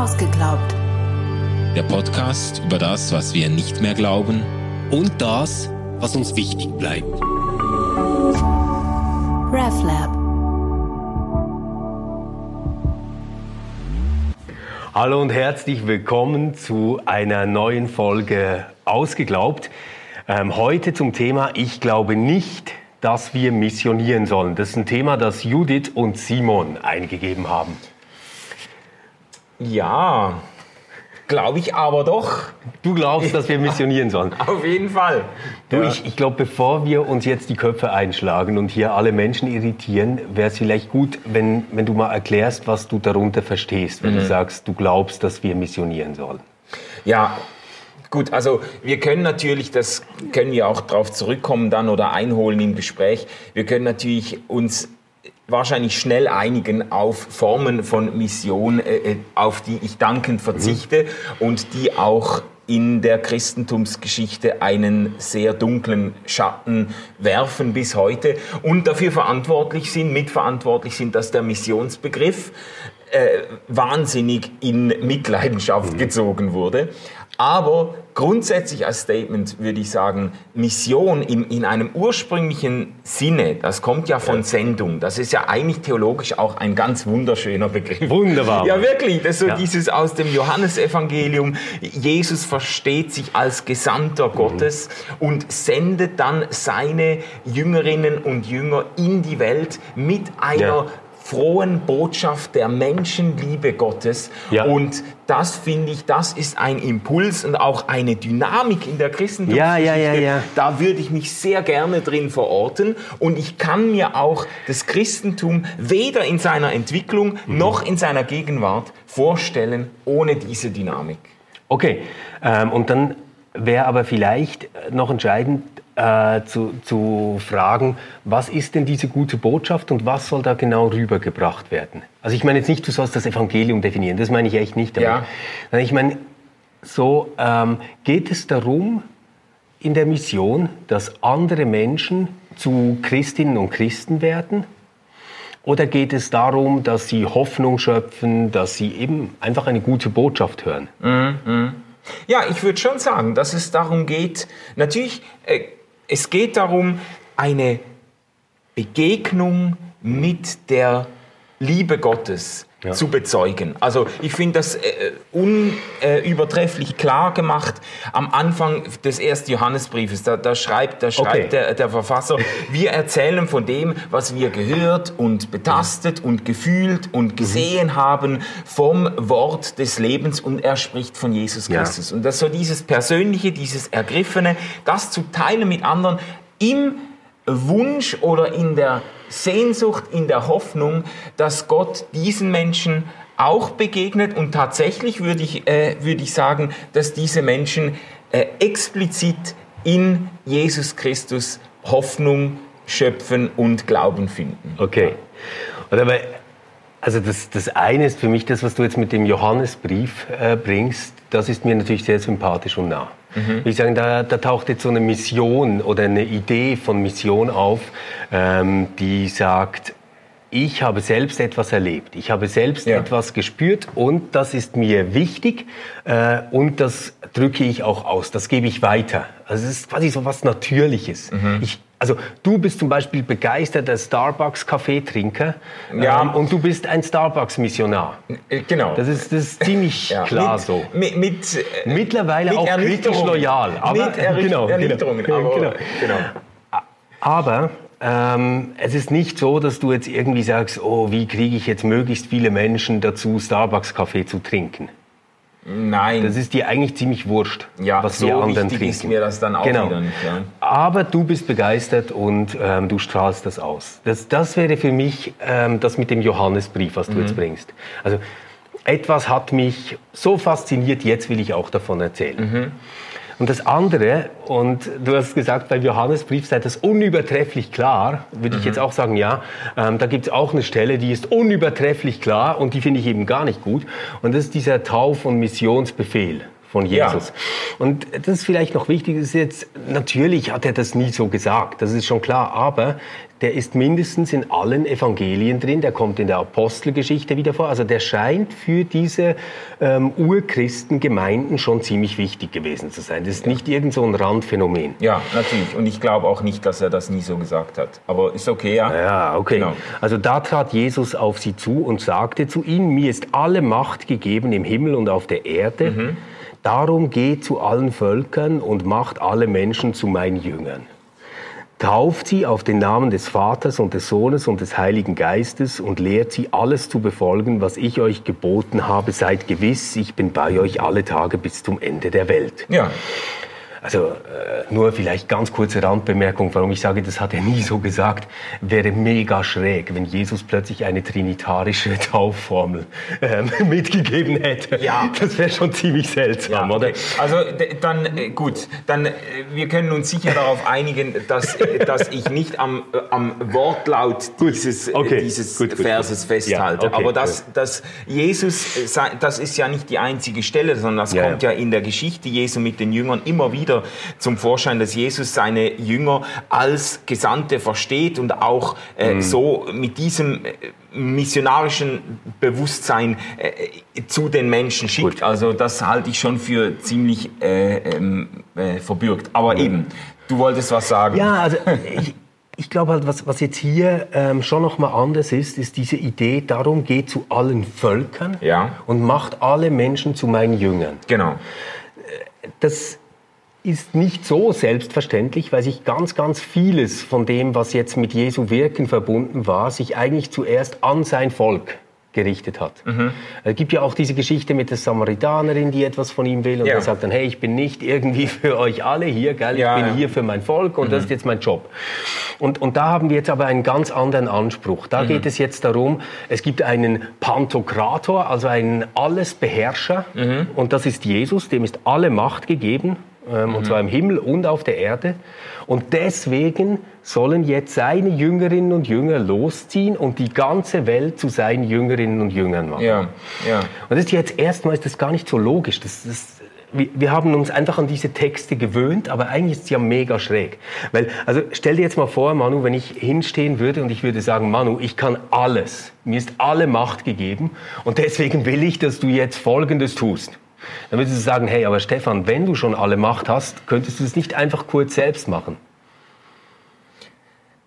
Ausgeglaubt. Der Podcast über das, was wir nicht mehr glauben und das, was uns wichtig bleibt. RefLab. Hallo und herzlich willkommen zu einer neuen Folge Ausgeglaubt. Ähm, heute zum Thema Ich glaube nicht, dass wir missionieren sollen. Das ist ein Thema, das Judith und Simon eingegeben haben. Ja, glaube ich aber doch. Du glaubst, dass wir missionieren sollen? Auf jeden Fall. Du, Ja. ich, ich glaube, bevor wir uns jetzt die Köpfe einschlagen und hier alle Menschen irritieren, wäre es vielleicht gut, wenn, wenn du mal erklärst, was du darunter verstehst, Mhm. wenn du sagst, du glaubst, dass wir missionieren sollen. Ja, gut, also wir können natürlich, das können wir auch darauf zurückkommen dann oder einholen im Gespräch, wir können natürlich uns wahrscheinlich schnell einigen auf Formen von Mission, äh, äh, auf die ich dankend verzichte und die auch in der Christentumsgeschichte einen sehr dunklen Schatten werfen bis heute und dafür verantwortlich sind, mitverantwortlich sind, dass der Missionsbegriff äh, wahnsinnig in Mitleidenschaft gezogen wurde. Aber grundsätzlich als Statement würde ich sagen, Mission im, in einem ursprünglichen Sinne, das kommt ja von Sendung. Das ist ja eigentlich theologisch auch ein ganz wunderschöner Begriff. Wunderbar. Ja, wirklich. Das ist so Ja. dieses aus dem Johannesevangelium. Jesus versteht sich als Gesandter Mhm. Gottes und sendet dann seine Jüngerinnen und Jünger in die Welt mit einer Ja. Frohen Botschaft der Menschenliebe Gottes. Ja. Und das finde ich, das ist ein Impuls und auch eine Dynamik in der Christentumsgeschichte. Ja, ja, ja, ja. Da würde ich mich sehr gerne drin verorten. Und ich kann mir auch das Christentum weder in seiner Entwicklung Mhm. noch in seiner Gegenwart vorstellen ohne diese Dynamik. Okay, ähm, und dann wäre aber vielleicht noch entscheidend äh, zu, zu fragen, was ist denn diese gute Botschaft und was soll da genau rübergebracht werden? Also ich meine jetzt nicht, du sollst das Evangelium definieren, das meine ich echt nicht. damit. Ja. Ich meine, so ähm, geht es darum in der Mission, dass andere Menschen zu Christinnen und Christen werden? Oder geht es darum, dass sie Hoffnung schöpfen, dass sie eben einfach eine gute Botschaft hören? Ja, ich würde schon sagen, dass es darum geht, natürlich, äh, es geht darum, eine Begegnung mit der Liebe Gottes Ja. zu bezeugen. Also ich finde das äh, unübertrefflich klar gemacht am Anfang des ersten Johannesbriefes. Da, da schreibt, da schreibt Okay. der, der Verfasser, wir erzählen von dem, was wir gehört und betastet und gefühlt und gesehen haben vom Wort des Lebens und er spricht von Jesus Ja. Christus. Und das so dieses Persönliche, dieses Ergriffene, das zu teilen mit anderen im Wunsch oder in der Sehnsucht, in der Hoffnung, dass Gott diesen Menschen auch begegnet und tatsächlich würde ich, äh, würde ich sagen, dass diese Menschen äh, explizit in Jesus Christus Hoffnung schöpfen und Glauben finden. Okay. Und aber, also das, das eine ist für mich das, was du jetzt mit dem Johannesbrief äh, bringst, das ist mir natürlich sehr sympathisch und nah. Ich sage, da, da taucht jetzt so eine Mission oder eine Idee von Mission auf, ähm, die sagt, ich habe selbst etwas erlebt, ich habe selbst Ja. etwas gespürt und das ist mir wichtig äh, und das drücke ich auch aus, das gebe ich weiter. Also es ist quasi so was Natürliches. Ich, also du bist zum Beispiel begeisterter Starbucks-Kaffeetrinker Ja. ähm, und du bist ein Starbucks-Missionar. Äh, genau. Das ist, das ist ziemlich Ja, klar mit, so. Mit, mit, äh, Mittlerweile mit auch kritisch loyal. Aber, mit Erricht- genau, genau, aber, genau. genau. Aber ähm, es ist nicht so, dass du jetzt irgendwie sagst, oh, wie kriege ich jetzt möglichst viele Menschen dazu, Starbucks-Kaffee zu trinken. Nein. Das ist dir eigentlich ziemlich wurscht, Ja, was so wir anderen wichtig trinken. ist mir das dann auch genau. wieder nicht, ja. Aber du bist begeistert und ähm, du strahlst das aus. Das, das wäre für mich ähm, das mit dem Johannesbrief, was du Mhm. jetzt bringst. Also etwas hat mich so fasziniert, jetzt will ich auch davon erzählen. Mhm. Und das andere, und du hast gesagt, beim Johannesbrief sei das unübertrefflich klar, würde Mhm. ich jetzt auch sagen, ja, ähm, da gibt es auch eine Stelle, die ist unübertrefflich klar und die finde ich eben gar nicht gut. Und das ist dieser Tauf- und Missionsbefehl von Jesus. Ja. Und das ist vielleicht noch wichtig, ist jetzt, natürlich hat er das nie so gesagt, das ist schon klar, aber der ist mindestens in allen Evangelien drin, der kommt in der Apostelgeschichte wieder vor. Also der scheint für diese ähm, Urchristengemeinden schon ziemlich wichtig gewesen zu sein. Das ist nicht irgend so ein Randphänomen. Ja, natürlich. Und ich glaube auch nicht, dass er das nie so gesagt hat. Aber ist okay, ja? Ja, okay. Genau. Also da trat Jesus auf sie zu und sagte zu ihnen, mir ist alle Macht gegeben im Himmel und auf der Erde. Mhm. Darum geht zu allen Völkern und macht alle Menschen zu meinen Jüngern. Tauft sie auf den Namen des Vaters und des Sohnes und des Heiligen Geistes und lehrt sie alles zu befolgen, was ich euch geboten habe. Seid gewiss, ich bin bei euch alle Tage bis zum Ende der Welt. Ja. Also äh, nur vielleicht ganz kurze Randbemerkung, warum ich sage, das hat er nie so gesagt, wäre mega schräg, wenn Jesus plötzlich eine trinitarische Taufformel äh, mitgegeben hätte. Ja. Das wäre schon ziemlich seltsam, ja, okay. oder? Also dann äh, gut, dann äh, wir können uns sicher darauf einigen, dass, dass ich nicht am, am Wortlaut dieses, okay. dieses gut, gut, Verses festhalte. Ja, okay, Aber dass, dass Jesus, das ist ja nicht die einzige Stelle, sondern das kommt ja in der Geschichte Jesu mit den Jüngern immer wieder wieder zum Vorschein, dass Jesus seine Jünger als Gesandte versteht und auch äh, mhm. so mit diesem äh, missionarischen Bewusstsein äh, zu den Menschen schickt. Gut. Also das halte ich schon für ziemlich äh, ähm, äh, verbürgt. Aber mhm. eben, du wolltest was sagen. Ja, also ich, ich glaube halt, was, was jetzt hier ähm, schon noch mal anders ist, ist diese Idee, darum geht zu allen Völkern ja. und macht alle Menschen zu meinen Jüngern. Genau. Das ist nicht so selbstverständlich, weil sich ganz, ganz vieles von dem, was jetzt mit Jesu Wirken verbunden war, sich eigentlich zuerst an sein Volk gerichtet hat. Mhm. Es gibt ja auch diese Geschichte mit der Samaritanerin, die etwas von ihm will und ja. er sagt dann, hey, ich bin nicht irgendwie für euch alle hier, gell? ich ja, bin ja. hier für mein Volk und mhm. das ist jetzt mein Job. Und, und da haben wir jetzt aber einen ganz anderen Anspruch. Da mhm. geht es jetzt darum, es gibt einen Pantokrator, also einen Allesbeherrscher mhm. und das ist Jesus, dem ist alle Macht gegeben ähm, mhm. und zwar im Himmel und auf der Erde. Und deswegen sollen jetzt seine Jüngerinnen und Jünger losziehen und die ganze Welt zu seinen Jüngerinnen und Jüngern machen. Ja, ja. Und das ist jetzt erstmal ist das gar nicht so logisch. Das, das, wir, wir haben uns einfach an diese Texte gewöhnt, aber eigentlich ist es ja mega schräg. Weil, also stell dir jetzt mal vor, Manu, wenn ich hinstehen würde und ich würde sagen, Manu, ich kann alles. Mir ist alle Macht gegeben und deswegen will ich, dass du jetzt Folgendes tust. Dann würdest du sagen, hey, aber Stefan, wenn du schon alle Macht hast, könntest du es nicht einfach kurz selbst machen?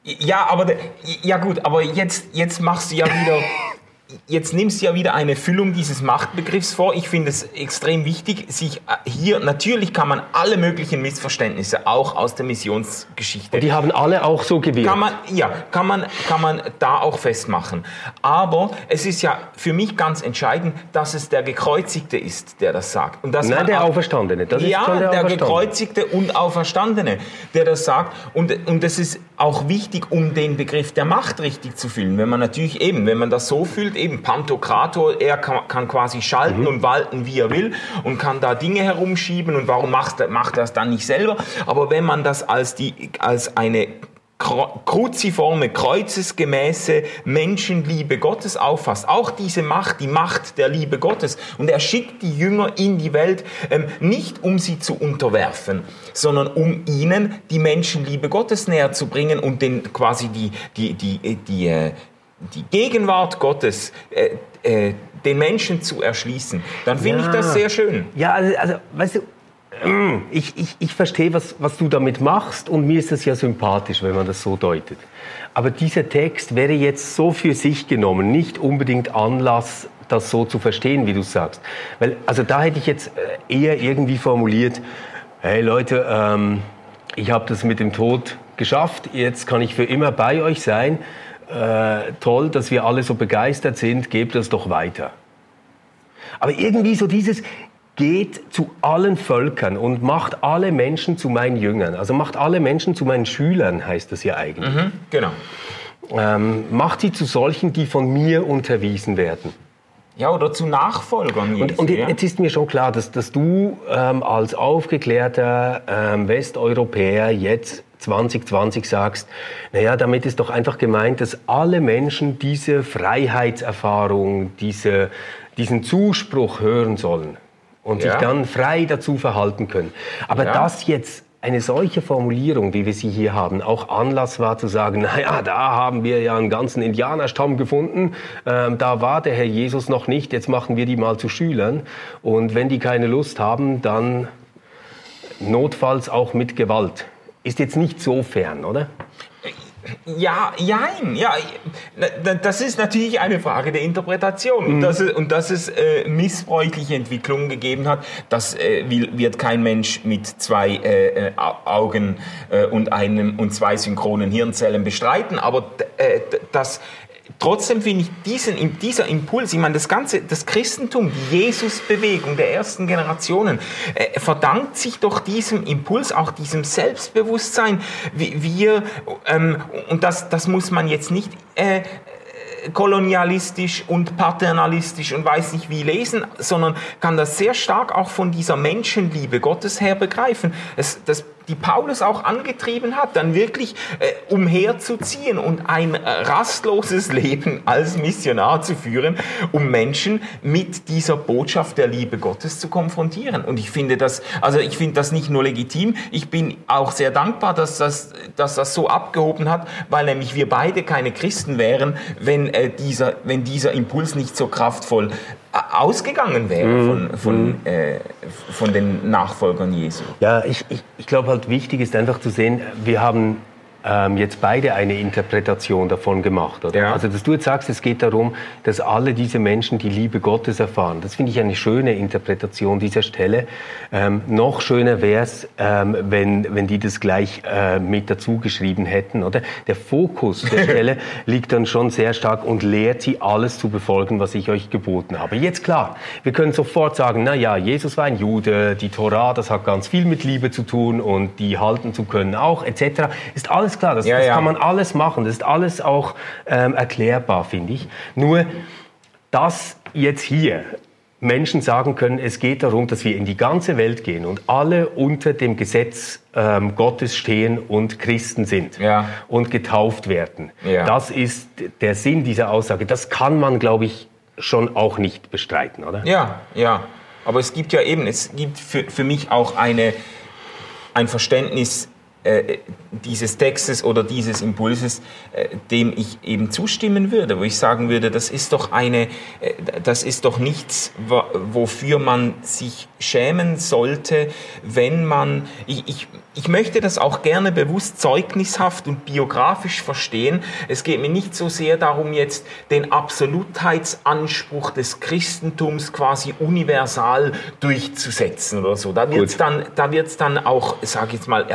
Ja, aber ja gut, aber jetzt, jetzt machst du ja wieder jetzt nimmst du ja wieder eine Füllung dieses Machtbegriffs vor. Ich finde es extrem wichtig, sich äh, hier, natürlich kann man alle möglichen Missverständnisse auch aus der Missionsgeschichte. Und die haben alle auch so gewählt. Kann man, ja, kann man, kann man da auch festmachen. Aber es ist ja für mich ganz entscheidend, dass es der Gekreuzigte ist, der das sagt. Und dass Nein, der Auferstandene. Das ja, der, der Gekreuzigte und Auferstandene, der das sagt. Und, und es ist auch wichtig, um den Begriff der Macht richtig zu fühlen. Wenn man natürlich eben, wenn man das so fühlt, eben Pantokrator, er kann, kann quasi schalten mhm. und walten, wie er will und kann da Dinge herumschieben und warum macht, macht er das dann nicht selber? Aber wenn man das als, die, als eine kruziforme, kreuzesgemäße Menschenliebe Gottes auffasst. Auch diese Macht, die Macht der Liebe Gottes. Und er schickt die Jünger in die Welt ähm, nicht, um sie zu unterwerfen, sondern um ihnen die Menschenliebe Gottes näher zu bringen und den, quasi die, die, die, die, die, äh, die Gegenwart Gottes äh, äh, den Menschen zu erschließen, dann finde ja. ich das sehr schön. Ja, also, also weißt du, ich, ich, ich verstehe, was, was du damit machst und mir ist das ja sympathisch, wenn man das so deutet. Aber dieser Text wäre jetzt so für sich genommen nicht unbedingt Anlass, das so zu verstehen, wie du sagst. Weil, also da hätte ich jetzt äh, eher irgendwie formuliert, hey Leute, ähm, ich habe das mit dem Tod geschafft, jetzt kann ich für immer bei euch sein äh, toll, dass wir alle so begeistert sind, gebt das doch weiter. Aber irgendwie so dieses, geht zu allen Völkern und macht alle Menschen zu meinen Jüngern. Also macht alle Menschen zu meinen Schülern, heißt das ja eigentlich. Mhm, genau. Ähm, macht sie zu solchen, die von mir unterwiesen werden. Ja, oder zu Nachfolgern. Und, und ja? jetzt ist mir schon klar, dass, dass du ähm, als aufgeklärter ähm, Westeuropäer jetzt 2020 sagst, naja, damit ist doch einfach gemeint, dass alle Menschen diese Freiheitserfahrung, diese, diesen Zuspruch hören sollen. Und sich dann frei dazu verhalten können. Aber ja. das jetzt eine solche Formulierung, wie wir sie hier haben, auch Anlass war zu sagen, naja, da haben wir ja einen ganzen Indianerstamm gefunden, ähm, da war der Herr Jesus noch nicht, jetzt machen wir die mal zu Schülern und wenn die keine Lust haben, dann notfalls auch mit Gewalt. Ist jetzt nicht so fern, oder? Ja, jein, ja, das ist natürlich eine Frage der Interpretation. Mhm. Und, dass es, und dass es äh, missbräuchliche Entwicklungen gegeben hat, das äh, wird kein Mensch mit zwei äh, äh Augen äh, und einem und zwei synchronen Hirnzellen bestreiten. Aber äh, das Trotzdem finde ich diesen, dieser Impuls, ich meine, das ganze, das Christentum, die Jesusbewegung der ersten Generationen, äh, verdankt sich doch diesem Impuls, auch diesem Selbstbewusstsein. Wir, ähm, und das, das muss man jetzt nicht äh, kolonialistisch und paternalistisch und weiß nicht wie lesen, sondern kann das sehr stark auch von dieser Menschenliebe Gottes her begreifen. Es, das die Paulus auch angetrieben hat, dann wirklich äh, umherzuziehen und ein äh, rastloses Leben als Missionar zu führen, um Menschen mit dieser Botschaft der Liebe Gottes zu konfrontieren. Und ich finde das, also ich finde das nicht nur legitim, ich bin auch sehr dankbar, dass das, dass das so abgehoben hat, weil nämlich wir beide keine Christen wären, wenn, äh, dieser, wenn dieser Impuls nicht so kraftvoll ausgegangen wäre mhm. von, von, mhm. äh, von den Nachfolgern Jesu. Ja, ich, ich, ich glaube halt wichtig ist einfach zu sehen, wir haben ähm, jetzt beide eine Interpretation davon gemacht. Oder? Ja. Also, dass du jetzt sagst, es geht darum, dass alle diese Menschen die Liebe Gottes erfahren. Das finde ich eine schöne Interpretation dieser Stelle. Ähm, noch schöner wäre es, ähm, wenn, wenn die das gleich äh, mit dazu geschrieben hätten. Oder? Der Fokus der Stelle liegt dann schon sehr stark und lehrt sie, alles zu befolgen, was ich euch geboten habe. Jetzt klar, wir können sofort sagen, na ja, Jesus war ein Jude, die Torah, das hat ganz viel mit Liebe zu tun und die halten zu können auch, etc. Ist alles alles klar, das, ja, das ja. kann man alles machen, das ist alles auch ähm, erklärbar, finde ich. Nur, dass jetzt hier Menschen sagen können, es geht darum, dass wir in die ganze Welt gehen und alle unter dem Gesetz ähm, Gottes stehen und Christen sind ja. und getauft werden. Ja. Das ist der Sinn dieser Aussage. Das kann man, glaube ich, schon auch nicht bestreiten, oder? Ja, ja. Aber es gibt ja eben, es gibt für, für mich auch eine, ein Verständnis äh, dieses Textes oder dieses Impulses, äh, dem ich eben zustimmen würde, wo ich sagen würde, das ist doch eine, äh, das ist doch nichts, wofür man sich schämen sollte, wenn man, ich, ich, ich möchte das auch gerne bewusst zeugnishaft und biografisch verstehen. Es geht mir nicht so sehr darum, jetzt den Absolutheitsanspruch des Christentums quasi universal durchzusetzen oder so. Da wird es dann, da wird's dann auch, sage ich jetzt mal,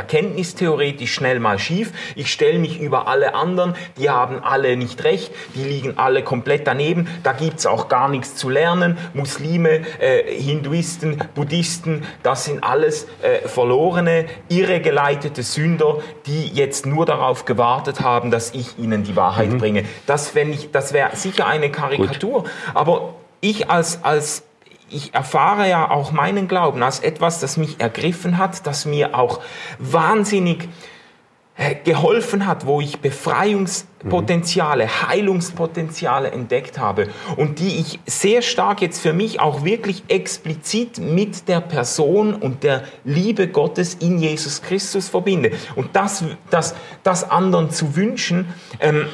erkenntnistheoretisch schnell mal schief. Ich stelle mich über alle anderen, die haben alle nicht recht, die liegen alle komplett daneben. Da gibt's auch gar nichts zu lernen. Muslime, äh, Hinduisten, Buddhisten, das sind alles äh, verlorene, irregeleitete Sünder, die jetzt nur darauf gewartet haben, dass ich ihnen die Wahrheit mhm. bringe. Das, das wäre sicher eine Karikatur. Gut. Aber ich als, als ich erfahre ja auch meinen Glauben als etwas, das mich ergriffen hat, das mir auch wahnsinnig äh, geholfen hat, wo ich Befreiungspotenziale, mhm. Heilungspotenziale entdeckt habe und die ich sehr stark jetzt für mich auch wirklich explizit mit der Person und der Liebe Gottes in Jesus Christus verbinde. Und das, das, das anderen zu wünschen, ähm,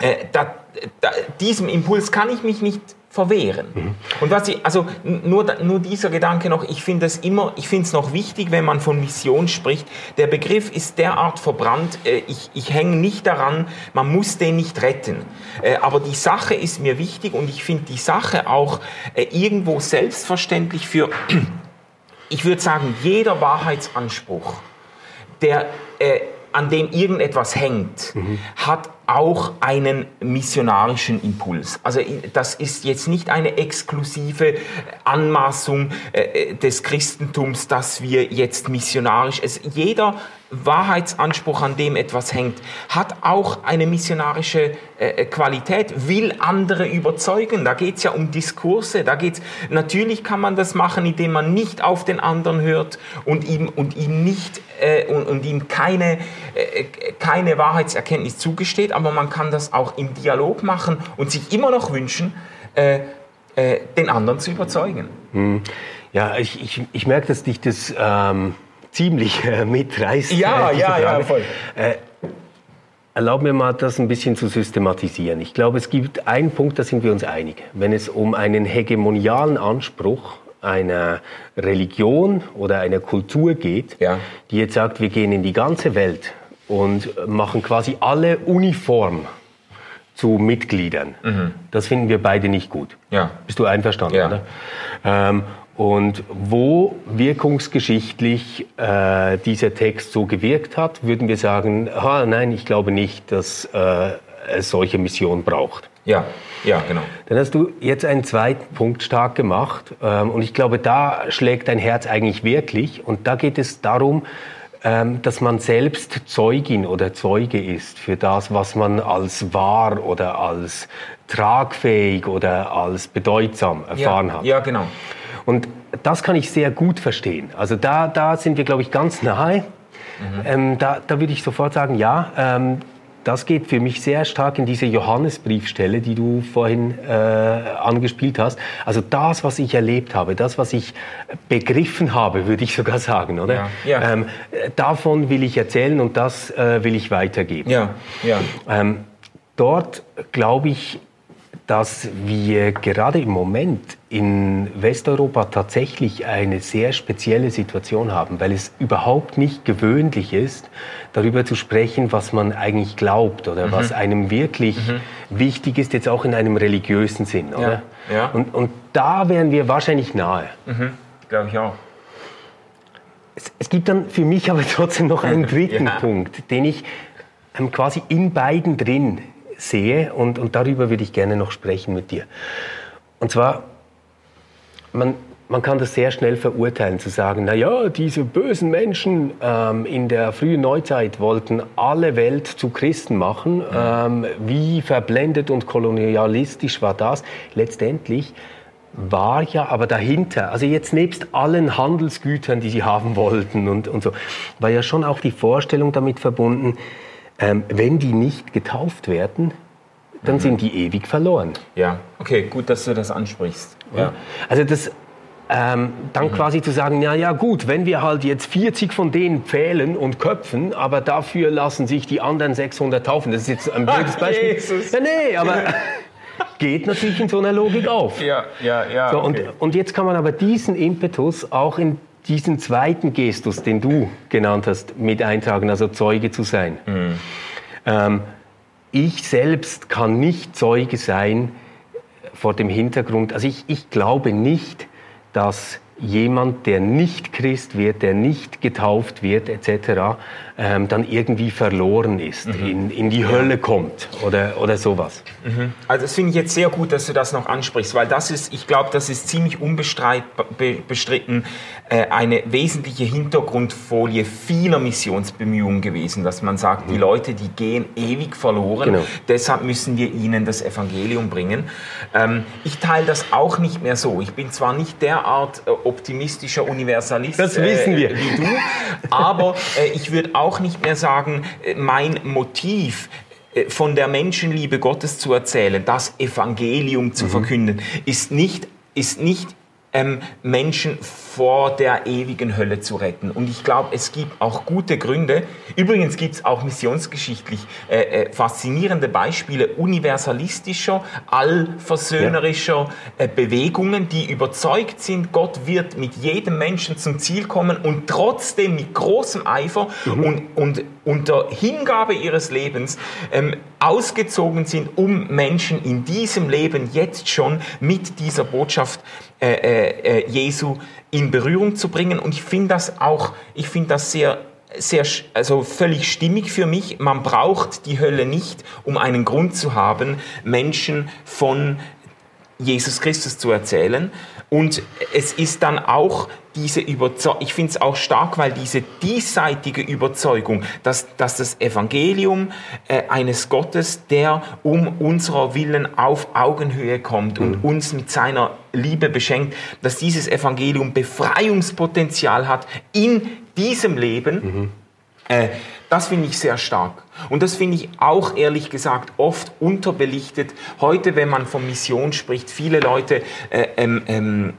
äh, da, da, diesem Impuls kann ich mich nicht verwehren. Mhm. Und was ich, also nur, nur dieser Gedanke noch, ich finde es immer, ich finde es noch wichtig, wenn man von Mission spricht. Der Begriff ist derart verbrannt, äh, ich, ich hänge nicht daran, man muss den nicht retten. Äh, aber die Sache ist mir wichtig und ich finde die Sache auch äh, irgendwo selbstverständlich für, ich würde sagen, jeder Wahrheitsanspruch, der an dem irgendetwas hängt, mhm. hat auch einen missionarischen Impuls. Also das ist jetzt nicht eine exklusive Anmaßung äh, des Christentums, dass wir jetzt missionarisch, es, jeder Wahrheitsanspruch, an dem etwas hängt, hat auch eine missionarische äh, Qualität, will andere überzeugen. Da geht es ja um Diskurse. Da geht's, natürlich kann man das machen, indem man nicht auf den anderen hört und ihm, und ihm nicht äh, und, und, ihm keine, äh, keine Wahrheitserkenntnis zugesteht, aber man kann das auch im Dialog machen und sich immer noch wünschen, äh, äh, den anderen zu überzeugen. Hm. Ja, ich, ich, ich merke, dass dich das ähm, ziemlich äh, mitreißt. Ja, äh, ja, ja, voll. Äh, erlaub mir mal, das ein bisschen zu systematisieren. Ich glaube, es gibt einen Punkt, da sind wir uns einig. Wenn es um einen hegemonialen Anspruch einer Religion oder einer Kultur geht, Ja. die jetzt sagt, wir gehen in die ganze Welt und machen quasi alle uniform zu Mitgliedern. Das finden wir beide nicht gut. Ja. Bist du einverstanden? Ja. Ähm, und wo wirkungsgeschichtlich äh, dieser Text so gewirkt hat, würden wir sagen, ah, nein, ich glaube nicht, dass äh, es solche Mission braucht. Ja, ja, genau. Dann hast du jetzt einen zweiten Punkt stark gemacht ähm, und ich glaube, da schlägt dein Herz eigentlich wirklich und da geht es darum, ähm, dass man selbst Zeugin oder Zeuge ist für das, was man als wahr oder als tragfähig oder als bedeutsam erfahren ja, hat. Ja, genau. Und das kann ich sehr gut verstehen. Also da, da sind wir, glaube ich, ganz nahe. Ähm, da, da würde ich sofort sagen, ja, ähm, das geht für mich sehr stark in diese Johannesbriefstelle, die du vorhin äh, angespielt hast. Also das, was ich erlebt habe, das, was ich begriffen habe, würde ich sogar sagen, oder? Ja, ja. Ähm, äh, davon will ich erzählen und das äh, will ich weitergeben. Ja, ja. Ähm, dort glaube ich, dass wir gerade im Moment in Westeuropa tatsächlich eine sehr spezielle Situation haben, weil es überhaupt nicht gewöhnlich ist, darüber zu sprechen, was man eigentlich glaubt oder was einem wirklich wichtig ist, jetzt auch in einem religiösen Sinn. Oder? ja. Und, und da wären wir wahrscheinlich nahe. Glaube ich auch. Es, es gibt dann für mich aber trotzdem noch einen dritten Ja. Punkt, den ich ähm, quasi in beiden drin sehe und, und darüber würde ich gerne noch sprechen mit dir. Und zwar, man, man kann das sehr schnell verurteilen, zu sagen, na ja, diese bösen Menschen ähm, in der frühen Neuzeit wollten alle Welt zu Christen machen. Ähm, wie verblendet und kolonialistisch war das? Letztendlich war ja aber dahinter, also jetzt nebst allen Handelsgütern, die sie haben wollten und, und so, war ja schon auch die Vorstellung damit verbunden, ähm, wenn die nicht getauft werden, dann sind die ewig verloren. Ja, okay, gut, dass du das ansprichst. Ja. Also das ähm, dann quasi zu sagen, ja, ja gut, wenn wir halt jetzt 40 von denen pfählen und köpfen, aber dafür lassen sich die anderen 600 taufen. Das ist jetzt ein blödes Beispiel. Jesus. Ja, nee, aber geht natürlich in so einer Logik auf. Ja, ja, ja. So, okay. und, und jetzt kann man aber diesen Impetus auch in diesen zweiten Gestus, den du genannt hast, mit eintragen, also Zeuge zu sein. Ähm, ich selbst kann nicht Zeuge sein vor dem Hintergrund, also ich, ich glaube nicht, dass jemand, der nicht Christ wird, der nicht getauft wird, etc., ähm, dann irgendwie verloren ist, in, in die Hölle kommt oder, oder sowas. Also das finde ich jetzt sehr gut, dass du das noch ansprichst, weil das ist, ich glaube, das ist ziemlich unbestritten äh, eine wesentliche Hintergrundfolie vieler Missionsbemühungen gewesen, dass man sagt, die Leute, die gehen ewig verloren, Genau. deshalb müssen wir ihnen das Evangelium bringen. Ähm, ich teile das auch nicht mehr so. Ich bin zwar nicht derart äh, optimistischer Universalist Das wissen wir. Äh, wie du, aber äh, ich würde auch nicht mehr sagen, äh, mein Motiv äh, von der Menschenliebe Gottes zu erzählen, das Evangelium zu verkünden, ist nicht, ist nicht ähm, Menschen vor der ewigen Hölle zu retten. Und ich glaube, es gibt auch gute Gründe. Übrigens gibt es auch missionsgeschichtlich äh, äh, faszinierende Beispiele universalistischer, allversöhnerischer äh, Bewegungen, die überzeugt sind, Gott wird mit jedem Menschen zum Ziel kommen und trotzdem mit großem Eifer und, und unter Hingabe ihres Lebens ähm, ausgezogen sind, um Menschen in diesem Leben jetzt schon mit dieser Botschaft äh, äh, äh, Jesu in Berührung zu bringen. Und ich finde das auch, ich finde das sehr sehr, also völlig stimmig für mich. Man braucht die Hölle nicht, um einen Grund zu haben, Menschen von Jesus Christus zu erzählen. Und es ist dann auch diese Überzeugung, ich finde es auch stark, weil diese diesseitige Überzeugung, dass, dass das Evangelium äh, eines Gottes, der um unserer Willen auf Augenhöhe kommt und uns mit seiner Liebe beschenkt, dass dieses Evangelium Befreiungspotenzial hat in diesem Leben. Äh, das finde ich sehr stark. Und das finde ich auch ehrlich gesagt oft unterbelichtet. Heute, wenn man von Mission spricht, viele Leute äh, ähm, ähm,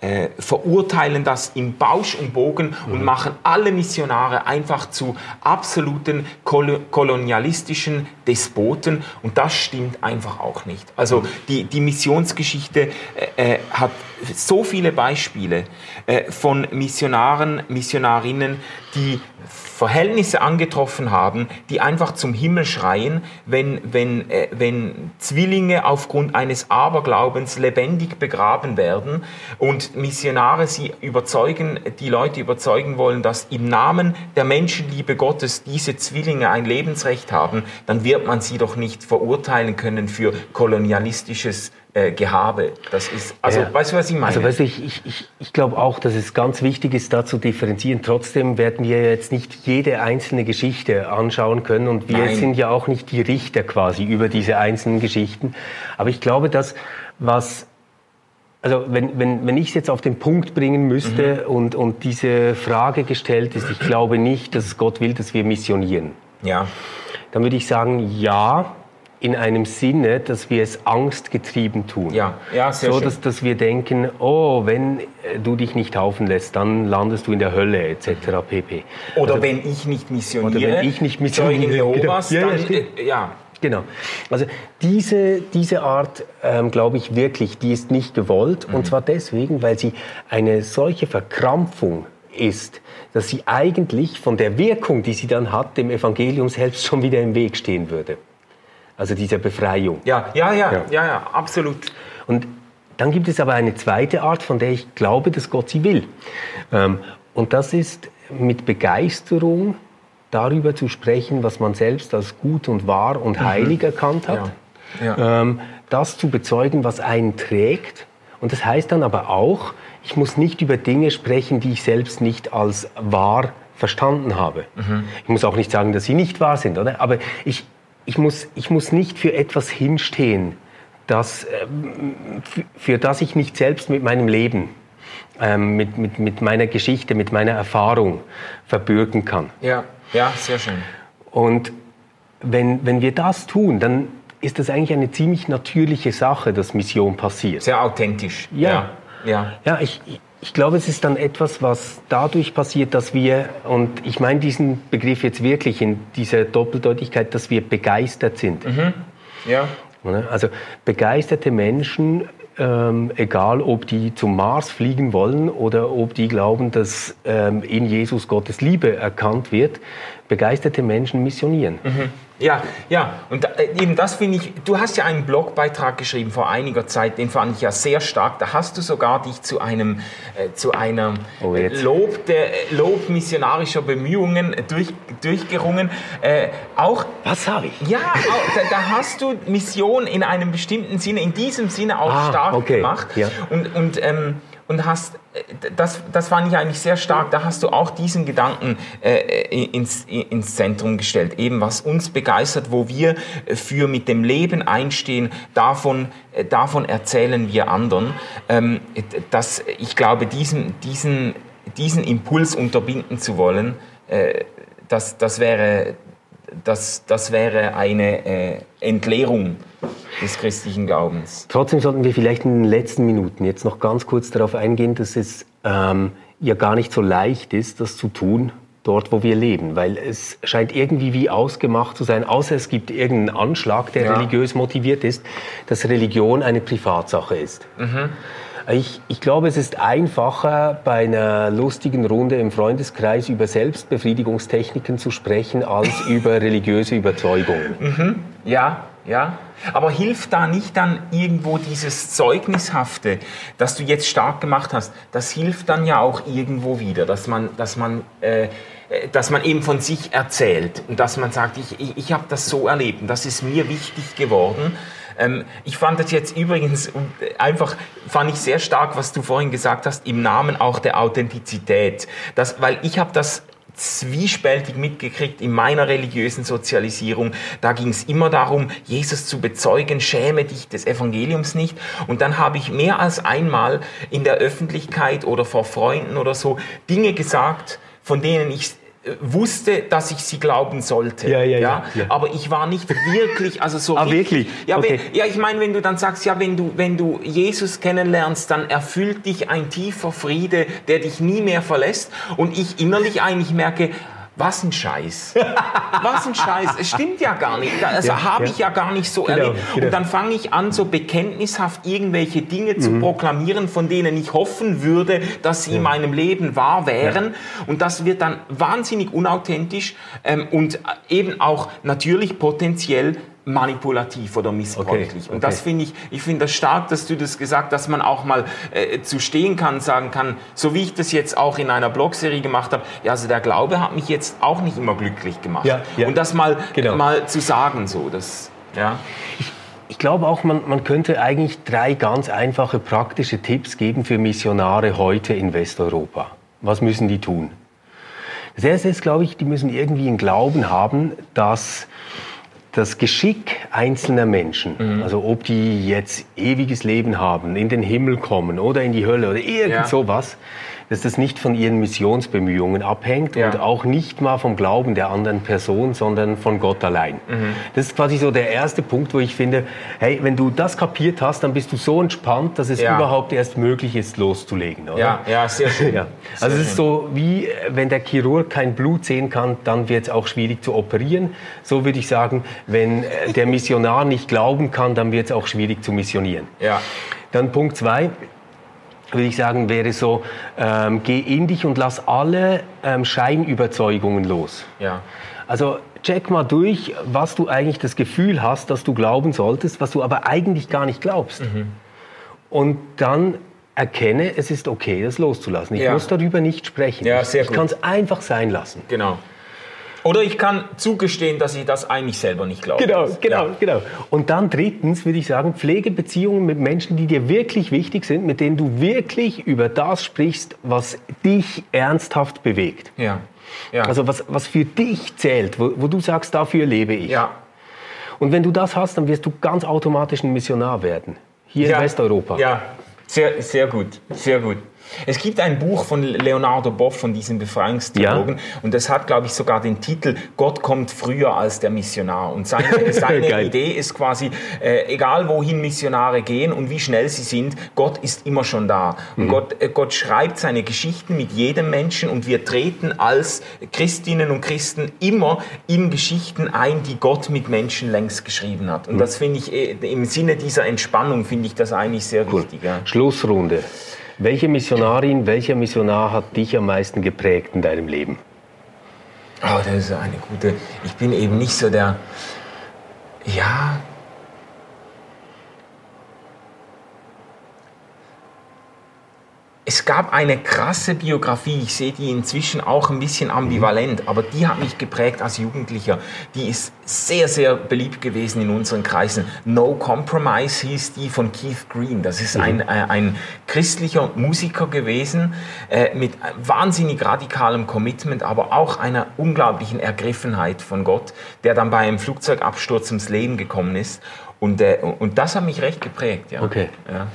äh, verurteilen das im Bausch und Bogen mhm. und machen alle Missionare einfach zu absoluten kol kolonialistischen Despoten und das stimmt einfach auch nicht. Also die, die Missionsgeschichte äh, äh hat so viele Beispiele äh, von Missionaren, Missionarinnen, die Verhältnisse angetroffen haben, die einfach zum Himmel schreien, wenn, wenn, äh, wenn Zwillinge aufgrund eines Aberglaubens lebendig begraben werden und Missionare sie überzeugen, die Leute überzeugen wollen, dass im Namen der Menschenliebe Gottes diese Zwillinge ein Lebensrecht haben, dann wird man sie doch nicht verurteilen können für kolonialistisches äh, Gehabe. Das ist, also, ja. weißt du, was ich meine? Also, weißt du, ich, ich, ich, ich glaube auch, dass es ganz wichtig ist, da zu differenzieren. Trotzdem werden wir jetzt nicht jede einzelne Geschichte anschauen können und wir Nein. sind ja auch nicht die Richter quasi über diese einzelnen Geschichten. Aber ich glaube, dass was also wenn, wenn, wenn ich es jetzt auf den Punkt bringen müsste mhm. und, und diese Frage gestellt ist, ich glaube nicht, dass Gott will, dass wir missionieren. Ja. Dann würde ich sagen, ja, in einem Sinne, dass wir es angstgetrieben tun. Ja, ja sehr so, schön. Dass, dass wir denken, oh, wenn du dich nicht taufen lässt, dann landest du in der Hölle etc. pp. Oder also, wenn ich nicht missioniere, oder wenn ich nicht missioniere, Jehovas, genau. dann, ja, äh, ja. Genau. Also diese, diese Art, ähm, glaube ich wirklich, die ist nicht gewollt. Mhm. Und zwar deswegen, weil sie eine solche Verkrampfung ist, dass sie eigentlich von der Wirkung, die sie dann hat, dem Evangelium selbst schon wieder im Weg stehen würde also dieser Befreiung. Ja, ja, ja, ja, ja, ja absolut. Und dann gibt es aber eine zweite Art, von der ich glaube, dass Gott sie will. Ähm, und das ist mit Begeisterung darüber zu sprechen, was man selbst als gut und wahr und mhm. heilig erkannt hat. Ja. Ja. Ähm, das zu bezeugen, was einen trägt. Und das heißt dann aber auch, ich muss nicht über Dinge sprechen, die ich selbst nicht als wahr verstanden habe. Mhm. Ich muss auch nicht sagen, dass sie nicht wahr sind, oder? Aber ich, ich muss, ich muss nicht für etwas hinstehen, das, ähm, für das ich nicht selbst mit meinem Leben, ähm, mit, mit, mit meiner Geschichte, mit meiner Erfahrung verbürgen kann. Ja, ja, sehr schön. Und wenn, wenn wir das tun, dann ist das eigentlich eine ziemlich natürliche Sache, dass Mission passiert. Sehr authentisch. Ja. Ja, ja. ja ich, ich glaube, es ist dann etwas, was dadurch passiert, dass wir, und ich meine diesen Begriff jetzt wirklich in dieser Doppeldeutigkeit, dass wir begeistert sind. Mhm. Ja. Also begeisterte Menschen, ähm, egal ob die zum Mars fliegen wollen oder ob die glauben, dass ähm, in Jesus Gottes Liebe erkannt wird, begeisterte Menschen missionieren. Mhm. Ja, ja, und äh, eben das finde ich, du hast ja einen Blogbeitrag geschrieben vor einiger Zeit, den fand ich ja sehr stark. Da hast du sogar dich zu einem, äh, zu einem oh, Lob, der, Lob missionarischer Bemühungen durch, durchgerungen. Äh, auch, Was habe ich? Ja, auch, da, da, hast du Mission in einem bestimmten Sinne, in diesem Sinne auch ah, stark okay. gemacht. Ja. Und, und ähm, und hast, äh, das, das fand ich eigentlich sehr stark, da hast du auch diesen Gedanken äh, ins, ins Zentrum gestellt, eben was uns begeistert, wo wir für mit dem Leben einstehen, davon, äh, davon erzählen wir anderen. Ähm, dass ich glaube, diesen, diesen, diesen Impuls unterbinden zu wollen, äh, das, das wäre das, das wäre eine äh, Entleerung des christlichen Glaubens. Trotzdem sollten wir vielleicht in den letzten Minuten jetzt noch ganz kurz darauf eingehen, dass es ähm, ja gar nicht so leicht ist, das zu tun, dort, wo wir leben, weil es scheint irgendwie wie ausgemacht zu sein, außer es gibt irgendeinen Anschlag, der ja. religiös motiviert ist, dass Religion eine Privatsache ist. Mhm. Ich, ich glaube, es ist einfacher, bei einer lustigen Runde im Freundeskreis über Selbstbefriedigungstechniken zu sprechen, als über religiöse Überzeugungen. Mhm. Ja, ja. Aber hilft da nicht dann irgendwo dieses Zeugnishafte, das du jetzt stark gemacht hast, das hilft dann ja auch irgendwo wieder, dass man, dass man, äh, dass man eben von sich erzählt und dass man sagt, ich, ich, ich habe das so erlebt und das ist mir wichtig geworden. Ähm, ich fand das jetzt übrigens einfach, fand ich sehr stark, was du vorhin gesagt hast, im Namen auch der Authentizität. Das, weil ich habe das zwiespältig mitgekriegt in meiner religiösen Sozialisierung. Da ging es immer darum, Jesus zu bezeugen, schäme dich des Evangeliums nicht. Und dann habe ich mehr als einmal in der Öffentlichkeit oder vor Freunden oder so Dinge gesagt, von denen ich wusste, dass ich sie glauben sollte. Ja, ja, ja, ja. Aber ich war nicht wirklich, also so Ah, wirklich? Ja, Okay. wenn, ja, ich meine, wenn du dann sagst, ja, wenn du, wenn du Jesus kennenlernst, dann erfüllt dich ein tiefer Friede, der dich nie mehr verlässt. Und ich innerlich eigentlich merke, was ein Scheiß. Was ein Scheiß. Es stimmt ja gar nicht. Also Ja, habe ja. ich ja gar nicht so Genau, erlebt. genau. Und dann fange ich an, so bekenntnishaft irgendwelche Dinge zu Mhm. proklamieren, von denen ich hoffen würde, dass sie in meinem Leben wahr wären. Und das wird dann wahnsinnig unauthentisch ähm, und eben auch natürlich potenziell manipulativ oder missbräuchlich. Okay, Und das okay. finde ich, ich finde das stark, dass du das gesagt, dass man auch mal äh, zu stehen kann, sagen kann, so wie ich das jetzt auch in einer Blogserie gemacht habe, ja, also der Glaube hat mich jetzt auch nicht immer glücklich gemacht. Ja, ja. Und das mal, Genau. mal zu sagen, so, das, ja. Ich glaube auch, man, man könnte eigentlich drei ganz einfache praktische Tipps geben für Missionare heute in Westeuropa. Was müssen die tun? Das erste ist, glaube ich, die müssen irgendwie einen Glauben haben, dass das Geschick einzelner Menschen, also ob die jetzt ewiges Leben haben, in den Himmel kommen oder in die Hölle oder irgend Ja. sowas, dass das nicht von ihren Missionsbemühungen abhängt Ja. und auch nicht mal vom Glauben der anderen Person, sondern von Gott allein. Das ist quasi so der erste Punkt, wo ich finde, hey, wenn du das kapiert hast, dann bist du so entspannt, dass es Ja. überhaupt erst möglich ist, loszulegen. Oder? Ja, ja, sehr schön. Ja. Sehr Also es ist so, wie äh, wenn der Chirurg kein Blut sehen kann, dann wird es auch schwierig zu operieren. So würde ich sagen, wenn äh, der Missionar nicht glauben kann, dann wird es auch schwierig zu missionieren. Ja. Dann Punkt zwei würde ich sagen, wäre so, ähm, geh in dich und lass alle ähm, Scheinüberzeugungen los. Ja. Also check mal durch, was du eigentlich das Gefühl hast, dass du glauben solltest, was du aber eigentlich gar nicht glaubst. Mhm. Und dann erkenne, es ist okay, das loszulassen. Ich Ja. muss darüber nicht sprechen. Ja, ich sehr ich kann es einfach sein lassen. Genau. Oder ich kann zugestehen, dass ich das eigentlich selber nicht glaube. Genau, genau, Ja. genau. Und dann drittens würde ich sagen, pflege Beziehungen mit Menschen, die dir wirklich wichtig sind, mit denen du wirklich über das sprichst, was dich ernsthaft bewegt. Ja. Ja. Also was, was für dich zählt, wo, wo du sagst, dafür lebe ich. ja. Und wenn du das hast, dann wirst du ganz automatisch ein Missionar werden. Hier in Westeuropa. Ja, sehr, sehr gut, sehr gut. Es gibt ein Buch von Leonardo Boff, von diesem Befreiungstheologen, und das hat, glaube ich, sogar den Titel Gott kommt früher als der Missionar. Und seine, seine. Idee ist quasi, äh, egal wohin Missionare gehen und wie schnell sie sind, Gott ist immer schon da. Und Mhm. Gott, äh, Gott schreibt seine Geschichten mit jedem Menschen und wir treten als Christinnen und Christen immer in Geschichten ein, die Gott mit Menschen längst geschrieben hat. Mhm. Und das finde ich, äh, im Sinne dieser Entspannung finde ich das eigentlich sehr wichtig. Ja. Schlussrunde. Welche Missionarin, welcher Missionar hat dich am meisten geprägt in deinem Leben? Oh, das ist eine gute. Ich bin eben nicht so der. Ja. Es gab eine krasse Biografie, ich sehe die inzwischen auch ein bisschen ambivalent, aber die hat mich geprägt als Jugendlicher. Die ist sehr, sehr beliebt gewesen in unseren Kreisen. No Compromise hieß die von Keith Green. Das ist ein, äh, ein christlicher Musiker gewesen äh, mit wahnsinnig radikalem Commitment, aber auch einer unglaublichen Ergriffenheit von Gott, der dann bei einem Flugzeugabsturz ums Leben gekommen ist. Und, äh, und das hat mich recht geprägt. Ja. Okay. Ja.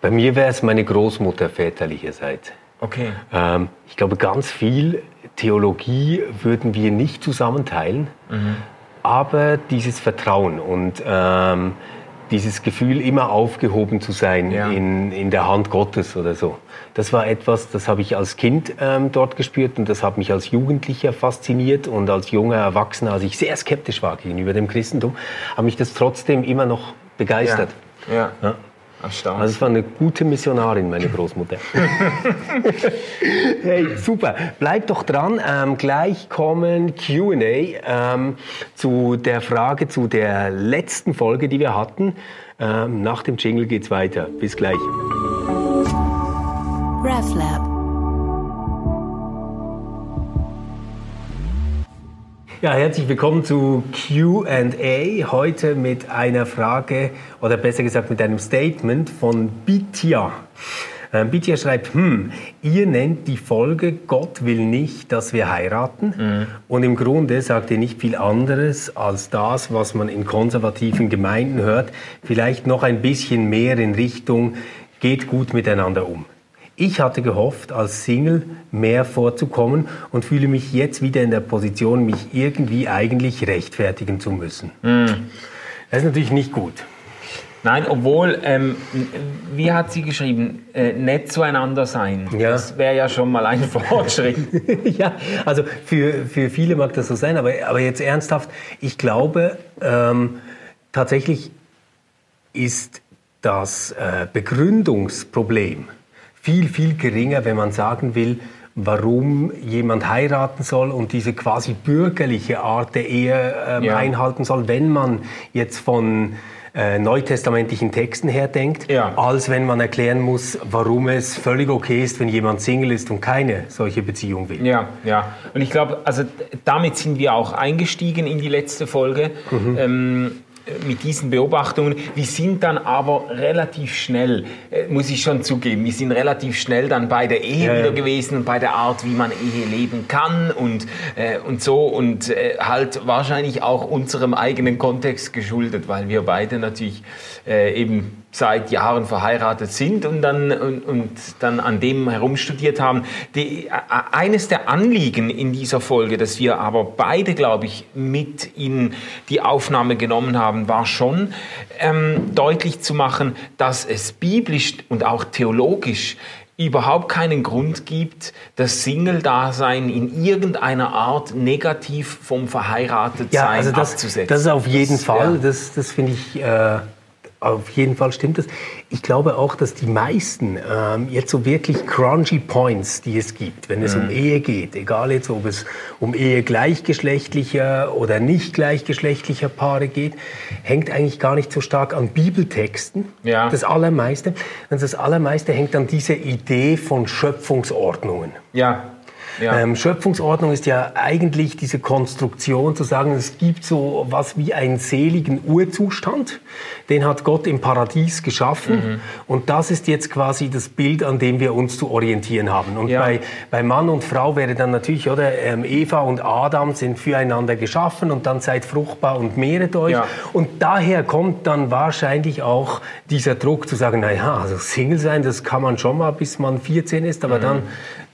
Bei mir wäre es meine Großmutter väterlicherseits. Okay. Ähm, ich glaube, ganz viel Theologie würden wir nicht zusammenteilen, aber dieses Vertrauen und ähm, dieses Gefühl, immer aufgehoben zu sein Ja. in, in der Hand Gottes oder so, das war etwas, das habe ich als Kind ähm, dort gespürt und das hat mich als Jugendlicher fasziniert und als junger Erwachsener, als ich sehr skeptisch war gegenüber dem Christentum, hat mich das trotzdem immer noch begeistert. Ja. Ja. Erstaunlich. Also es war eine gute Missionarin, meine Großmutter. hey, super. Bleib doch dran. Ähm, gleich kommen Q&A ähm, zu der Frage, zu der letzten Folge, die wir hatten. Ähm, nach dem Jingle geht's weiter. Bis gleich. RefLab. Ja, herzlich willkommen zu Q&A. Heute mit einer Frage oder besser gesagt mit einem Statement von Bitya. Ähm, Bitya schreibt, hm, ihr nennt die Folge Gott will nicht, dass wir heiraten. Und im Grunde sagt ihr nicht viel anderes als das, was man in konservativen Gemeinden hört. Vielleicht noch ein bisschen mehr in Richtung, geht gut miteinander um. Ich hatte gehofft, als Single mehr vorzukommen und fühle mich jetzt wieder in der Position, mich irgendwie eigentlich rechtfertigen zu müssen. Mm. Das ist natürlich nicht gut. Nein, obwohl, ähm, wie hat sie geschrieben, äh, nett zueinander sein. Ja. Das wäre ja schon mal ein Fortschritt. ja, also für, für viele mag das so sein, aber, aber jetzt ernsthaft, ich glaube, ähm, tatsächlich ist das äh, Begründungsproblem viel, viel geringer, wenn man sagen will, warum jemand heiraten soll und diese quasi bürgerliche Art der Ehe ähm, ja. einhalten soll, wenn man jetzt von äh, neutestamentlichen Texten her denkt, ja. als wenn man erklären muss, warum es völlig okay ist, wenn jemand Single ist und keine solche Beziehung will. Ja, ja. Und ich glaube, also damit sind wir auch eingestiegen in die letzte Folge. Mhm. Ähm, mit diesen Beobachtungen. Wir sind dann aber relativ schnell, äh, muss ich schon zugeben, wir sind relativ schnell dann bei der Ehe ja, wieder gewesen und bei der Art, wie man Ehe leben kann und, äh, und so und äh, halt wahrscheinlich auch unserem eigenen Kontext geschuldet, weil wir beide natürlich äh, eben seit Jahren verheiratet sind und dann, und, und dann an dem herumstudiert haben. Die, eines der Anliegen in dieser Folge, das wir aber beide, glaube ich, mit in die Aufnahme genommen haben, war schon ähm, deutlich zu machen, dass es biblisch und auch theologisch überhaupt keinen Grund gibt, das Single-Dasein in irgendeiner Art negativ vom Verheiratetsein ja, also das, abzusetzen. Das ist auf jeden das, Fall, ja. das, das finde ich... Äh auf jeden Fall stimmt das. Ich glaube auch, dass die meisten ähm, jetzt so wirklich crunchy Points, die es gibt, wenn es mhm. um Ehe geht, egal jetzt, ob es um Ehe gleichgeschlechtlicher oder nicht gleichgeschlechtlicher Paare geht, hängt eigentlich gar nicht so stark an Bibeltexten. Ja. Das Allermeiste. Das Allermeiste hängt an dieser Idee von Schöpfungsordnungen. Ja. Ja. Ähm, Schöpfungsordnung ist ja eigentlich diese Konstruktion zu sagen, es gibt so was wie einen seligen Urzustand, den hat Gott im Paradies geschaffen mhm. und das ist jetzt quasi das Bild, an dem wir uns zu orientieren haben. Und ja. bei, bei Mann und Frau wäre dann natürlich, oder ähm, Eva und Adam sind füreinander geschaffen und dann seid fruchtbar und mehret euch. Ja. Und daher kommt dann wahrscheinlich auch dieser Druck zu sagen, naja, also Single sein, das kann man schon mal, bis man 14 ist, aber mhm. dann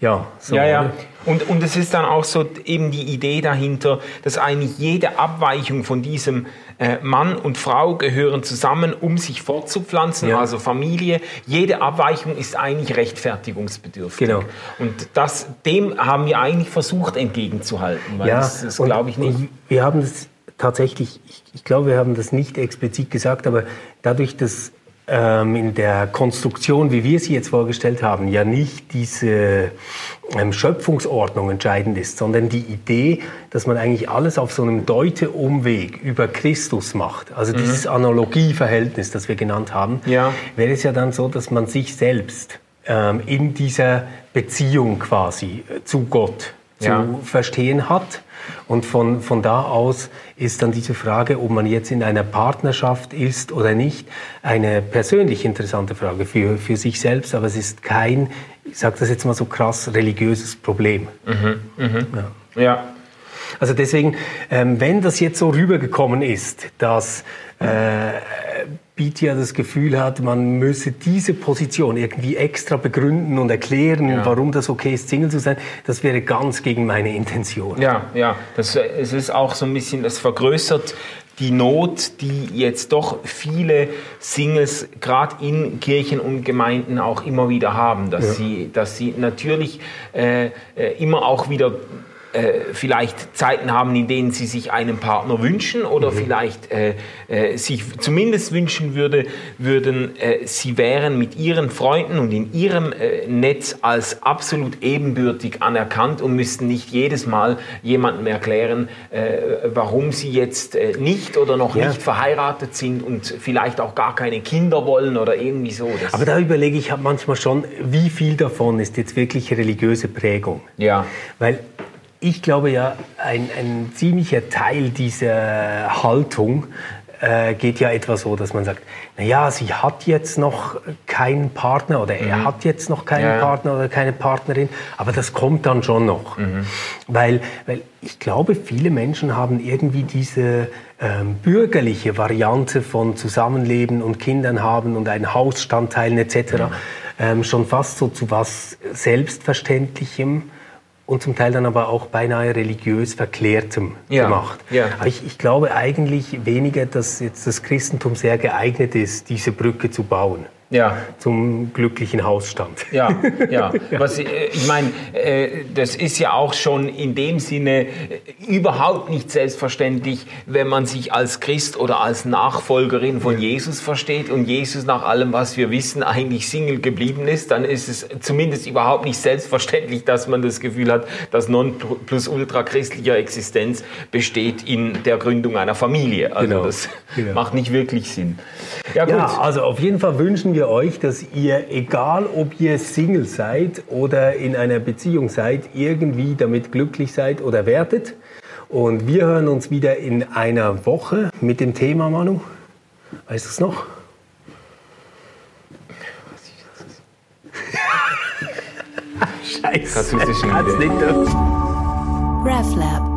ja, so. Ja, ja. Und, und es ist dann auch so eben die Idee dahinter, dass eigentlich jede Abweichung von diesem äh, Mann und Frau gehören zusammen, um sich fortzupflanzen, ja. also Familie. Jede Abweichung ist eigentlich rechtfertigungsbedürftig. Genau. Und das, dem haben wir eigentlich versucht entgegenzuhalten, weil ja, das, das glaube ich nicht. Wir haben das tatsächlich, ich, ich glaube, wir haben das nicht explizit gesagt, aber dadurch, dass ähm, in der Konstruktion, wie wir sie jetzt vorgestellt haben, ja nicht diese ähm, Schöpfungsordnung entscheidend ist, sondern die Idee, dass man eigentlich alles auf so einem Deute-Umweg über Christus macht. Also mhm. dieses Analogieverhältnis, das wir genannt haben, ja. wäre es ja dann so, dass man sich selbst ähm, in dieser Beziehung quasi äh, zu Gott zu ja. verstehen hat und von, von da aus ist dann diese Frage, ob man jetzt in einer Partnerschaft ist oder nicht, eine persönlich interessante Frage für, für sich selbst, aber es ist kein, ich sage das jetzt mal so krass, religiöses Problem. Mhm, mh. ja. ja. Also deswegen, ähm, wenn das jetzt so rübergekommen ist, dass äh, Bitia das Gefühl hat, man müsse diese Position irgendwie extra begründen und erklären, ja. warum das okay ist, Single zu sein, das wäre ganz gegen meine Intention. Ja, ja, das, es ist auch so ein bisschen, das vergrößert die Not, die jetzt doch viele Singles gerade in Kirchen und Gemeinden auch immer wieder haben, dass ja. sie, dass sie natürlich äh, äh immer auch wieder äh, vielleicht Zeiten haben, in denen sie sich einen Partner wünschen oder mhm. vielleicht äh, äh, sich zumindest wünschen würde, würden, äh, sie wären mit ihren Freunden und in ihrem Netz als absolut ebenbürtig anerkannt und müssten nicht jedes Mal jemandem erklären, warum sie jetzt nicht oder noch ja. nicht verheiratet sind und vielleicht auch gar keine Kinder wollen oder irgendwie so. Das Aber da überlege ich manchmal schon, wie viel davon ist jetzt wirklich religiöse Prägung? Ja. Weil ich glaube ja, ein, ein ziemlicher Teil dieser Haltung äh, geht ja etwa so, dass man sagt, na ja, sie hat jetzt noch keinen Partner oder er mhm. hat jetzt noch keinen ja. Partner oder keine Partnerin, aber das kommt dann schon noch. Mhm. Weil, weil ich glaube, viele Menschen haben irgendwie diese ähm, bürgerliche Variante von Zusammenleben und Kindern haben und einen Haus standteilen etc. Mhm ähm, schon fast so zu was Selbstverständlichem und zum Teil dann aber auch beinahe religiös Verklärtem Ja, gemacht. ja. Ich, ich glaube eigentlich weniger, dass jetzt das Christentum sehr geeignet ist, diese Brücke zu bauen Ja. zum glücklichen Hausstand. Ja, ja. Was, äh, ich meine, äh, das ist ja auch schon in dem Sinne äh, überhaupt nicht selbstverständlich, wenn man sich als Christ oder als Nachfolgerin von Jesus versteht und Jesus nach allem, was wir wissen, eigentlich Single geblieben ist, dann ist es zumindest überhaupt nicht selbstverständlich, dass man das Gefühl hat, dass non-plus-ultra christlicher Existenz besteht in der Gründung einer Familie. Also Genau, das genau. macht nicht wirklich Sinn. Ja, gut. Ja, also auf jeden Fall wünschen wir euch, dass ihr, egal ob ihr Single seid oder in einer Beziehung seid, irgendwie damit glücklich seid oder werdet. Und wir hören uns wieder in einer Woche mit dem Thema, Manu. Weißt du es noch? Scheiße. Kannst du nicht. RefLab.